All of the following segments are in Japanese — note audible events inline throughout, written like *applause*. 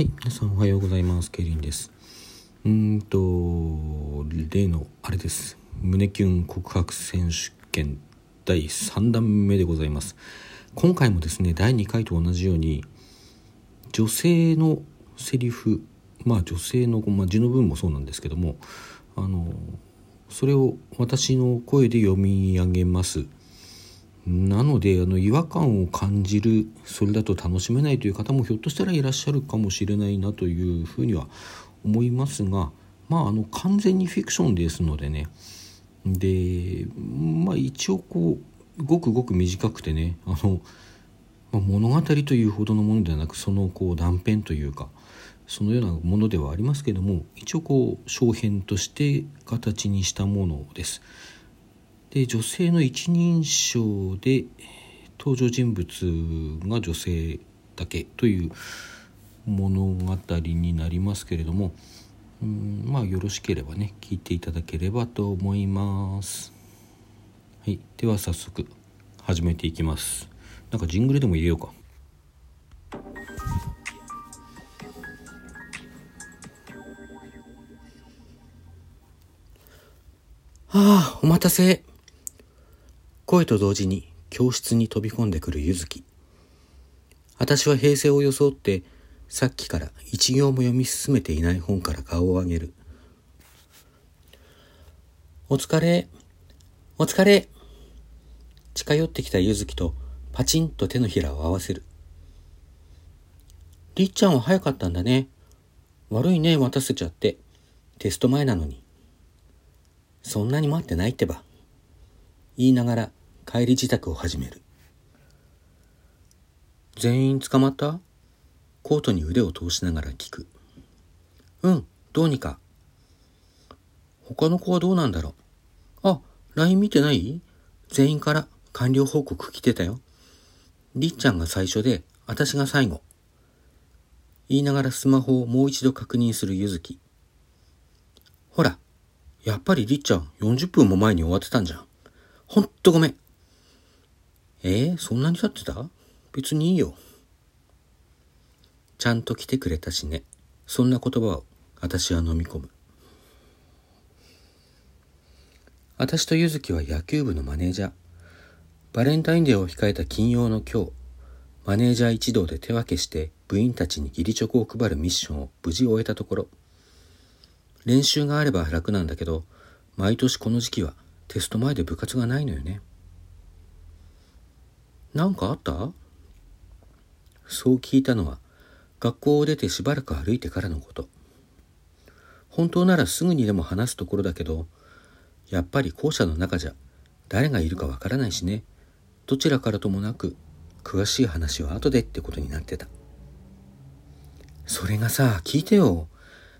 はい、皆さんおはようございます。ケリンです。うんと、例のあれです。胸キュン告白選手権第3弾目でございます。今回もですね、第2回と同じように、女性のセリフ、まあ女性の、まあ、字の文もそうなんですけども、あの、それを私の声で読み上げます。なのであの違和感を感じるそれだと楽しめないという方もひょっとしたらいらっしゃるかもしれないなというふうには思いますがまああの完全にフィクションですのでねでまあ一応こうごくごく短くてねあの、まあ、物語というほどのものではなくそのこう断片というかそのようなものではありますけども一応こう小編として形にしたものです。で女性の一人称で登場人物が女性だけという物語になりますけれどもうんまあよろしければね聞いていただければと思います。はい、では早速始めていきます。なんかジングルでも入れようか。ああ、お待たせ。声と同時に教室に飛び込んでくるゆずき。私は平成を装って、さっきから一行も読み進めていない本から顔を上げる。お疲れ。お疲れ。近寄ってきたゆずきとパチンと手のひらを合わせる。りっちゃんは早かったんだね。悪いね、待たせちゃって。テスト前なのに。そんなに待ってないってば。言いながら帰り支度を始める。全員捕まった？コートに腕を通しながら聞く。うん、どうにか。他の子はどうなんだろう？あ、LINE 見てない？全員から完了報告来てたよ。りっちゃんが最初で、私が最後。言いながらスマホをもう一度確認するゆずき。ほら、やっぱりりっちゃん40分も前に終わってたんじゃん。ほんとごめん。えー、そんなに経ってた？別にいいよ。ちゃんと来てくれたしね。そんな言葉を私は飲み込む。私とゆずきは野球部のマネージャー。バレンタインデーを控えた金曜の今日、マネージャー一同で手分けして部員たちに義理チョコを配るミッションを無事終えたところ、練習があれば楽なんだけど、毎年この時期はテスト前で部活がないのよね。なんかあった？そう聞いたのは、学校を出てしばらく歩いてからのこと。本当ならすぐにでも話すところだけど、やっぱり校舎の中じゃ誰がいるかわからないしね。どちらからともなく、詳しい話は後でってことになってた。それがさ、聞いてよ。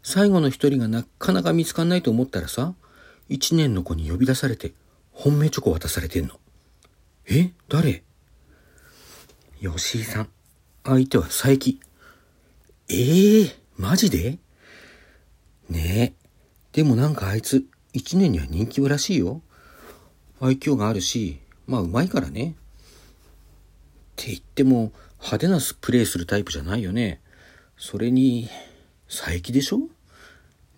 最後の一人がなかなか見つかんないと思ったらさ、一年の子に呼び出されて、本命チョコ渡されてんの。え？誰？吉井さん。相手は佐伯。ええー、マジで？ねえ。でもなんかあいつ、一年には人気らしいよ。愛嬌があるし、まあうまいからね。って言っても、派手なスプレイするタイプじゃないよね。それに、佐伯でしょ？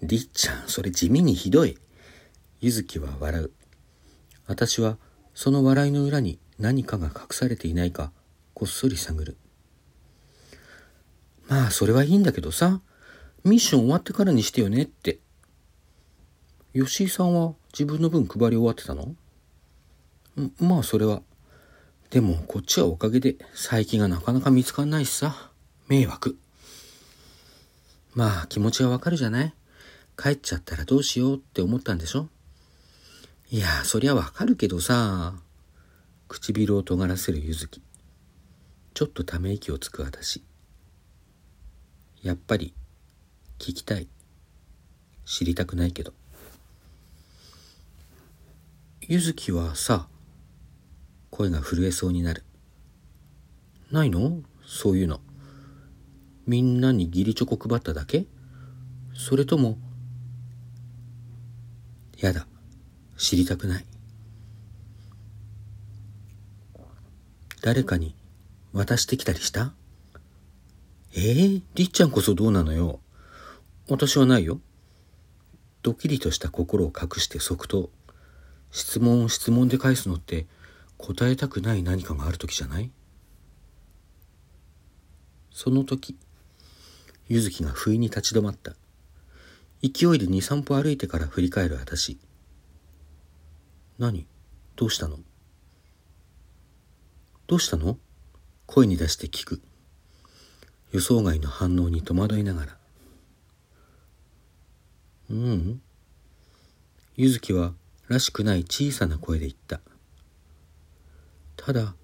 りっちゃん、それ地味にひどい。ゆずきは笑う。私は、その笑いの裏に何かが隠されていないか、こっそり探る。まあ、それはいいんだけどさ、ミッション終わってからにしてよねって。吉井さんは自分の分配り終わってたの？まあ、それは。でも、こっちはおかげで、佐伯がなかなか見つかんないしさ、迷惑。まあ気持ちはわかるじゃない？帰っちゃったらどうしようって思ったんでしょ？いや、そりゃわかるけどさ。唇を尖らせるゆずき。ちょっとため息をつく私。やっぱり、聞きたい。知りたくないけど。ゆずきはさ、声が震えそうになる。ないの？そういうの。みんなに義理チョコ配っただけ？それとも、やだ。知りたくない。誰かに渡してきたりした？えー、りっちゃんこそどうなのよ。私はないよ。ドキリとした心を隠して即答。質問を質問で返すのって答えたくない何かがある時じゃない？その時、ゆずきが不意に立ち止まった。勢いで二三歩歩いてから振り返る私。何？どうしたの？どうしたの？声に出して聞く。予想外の反応に戸惑いながら。ううん。ゆずきはらしくない小さな声で言った。ただ、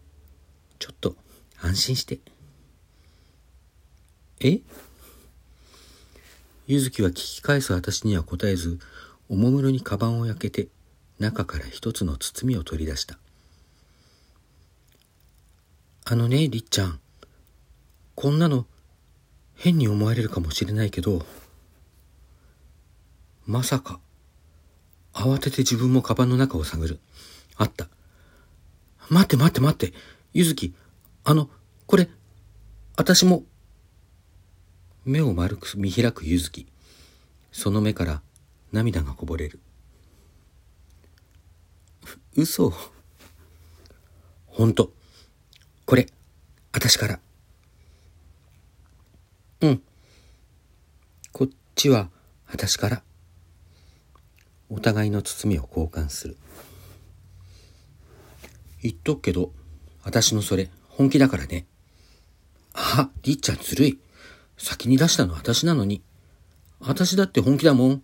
ちょっと安心して。え？ゆずきは聞き返す私には答えず、おもむろにカバンを開けて、中から一つの包みを取り出した。あのね、りっちゃん。こんなの、変に思われるかもしれないけど、まさか。慌てて自分もカバンの中を探る。あった。待って待って待って。ゆずき、あの、これ、私も。目を丸く見開くゆずき。その目から涙がこぼれる。嘘。ほんと。これ、私から。うん。こっちは、私から。お互いの包みを交換する。言っとくけど、私のそれ、本気だからね。あ、りっちゃんずるい。先に出したの私なのに。私だって本気だもん。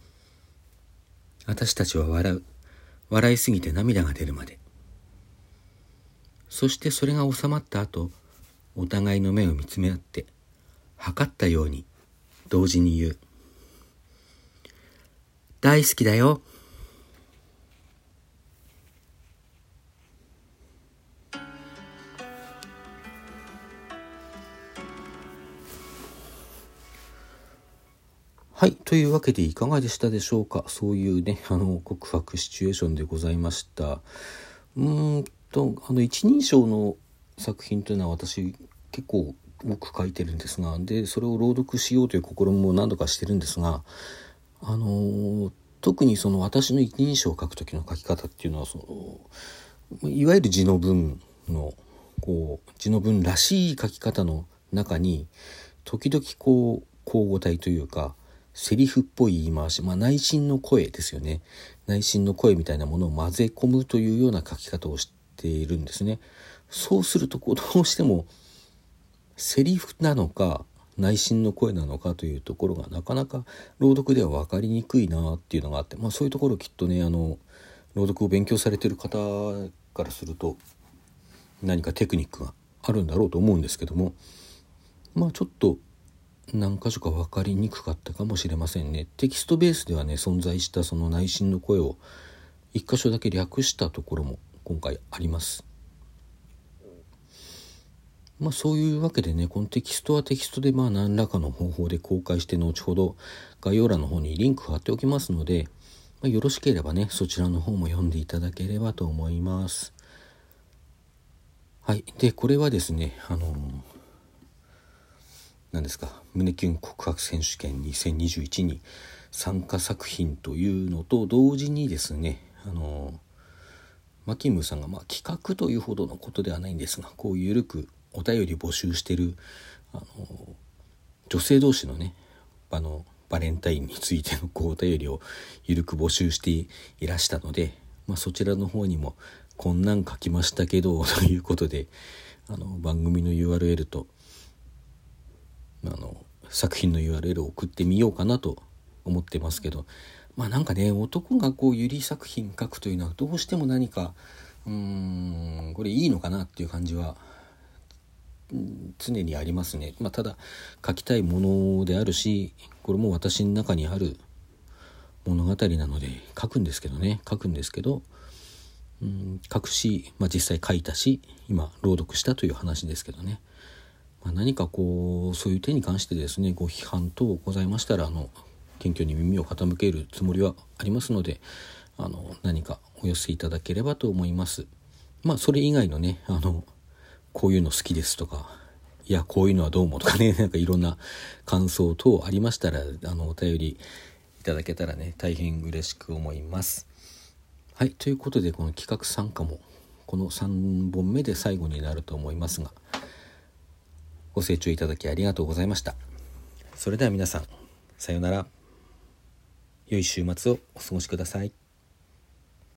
私たちは笑う。笑いすぎて涙が出るまで。そしてそれが収まった後、お互いの目を見つめ合って、測ったように、同時に言う。大好きだよ。はい。というわけでいかがでしたでしょうかそういうね、あの、告白シチュエーションでございました。うんと、あの、一人称の作品というのは私結構多く書いてるんですが、で、それを朗読しようという試みも何度かしてるんですが、あの、特にその私の一人称を書く時の書き方っていうのは、その、いわゆる字の文の、こう、字の文らしい書き方の中に、時々こう、交互体というか、セリフっぽい言い回し、まあ、内心の声ですよね。内心の声みたいなものを混ぜ込むというような書き方をしてているんですね。そうするとどうしてもセリフなのか内心の声なのかというところがなかなか朗読では分かりにくいなっていうのがあって、まあ、そういうところきっとねあの朗読を勉強されてる方からすると何かテクニックがあるんだろうと思うんですけどもまあちょっと何箇所か分かりにくかったかもしれませんね。テキストベースではね存在したその内心の声を一箇所だけ略したところも今回あります。まあそういうわけでねこのテキストはテキストでまあ何らかの方法で公開して後ほど概要欄の方にリンク貼っておきますので、まあ、よろしければねそちらの方も読んでいただければと思います。はい。で、これはですね、あの何ですか胸キュン告白選手権2021に参加作品というのと同時にですねあのマキムさんが、まあ、企画というほどのことではないんですがこう緩くお便り募集してるあの女性同士のねあのバレンタインについての *laughs* こうお便りを緩く募集していらしたので、まあ、そちらの方にもこんなん書きましたけど *laughs* ということであの番組の URL とあの作品の URL を送ってみようかなと思ってますけどまあなんかね男がこうゆり作品書くというのはどうしても何かうーんこれいいのかなっていう感じは常にありますね。まあ、ただ書きたいものであるしこれも私の中にある物語なので書くんですけどね書くんですけどうん書くし、まあ、実際書いたし今朗読したという話ですけどね。まあ、何かこうそういう点に関してですねご批判等ございましたらあの謙虚に耳を傾けるつもりはありますのであの何かお寄せいただければと思います。まあそれ以外のねあのこういうの好きですとかいやこういうのはどうもとかね *laughs* なんかいろんな感想等ありましたらあのお便りいただけたらね大変嬉しく思います。はいということでこの企画参加もこの3本目で最後になると思いますがご清聴いただきありがとうございました。それでは皆さんさようなら。良い週末をお過ごしください。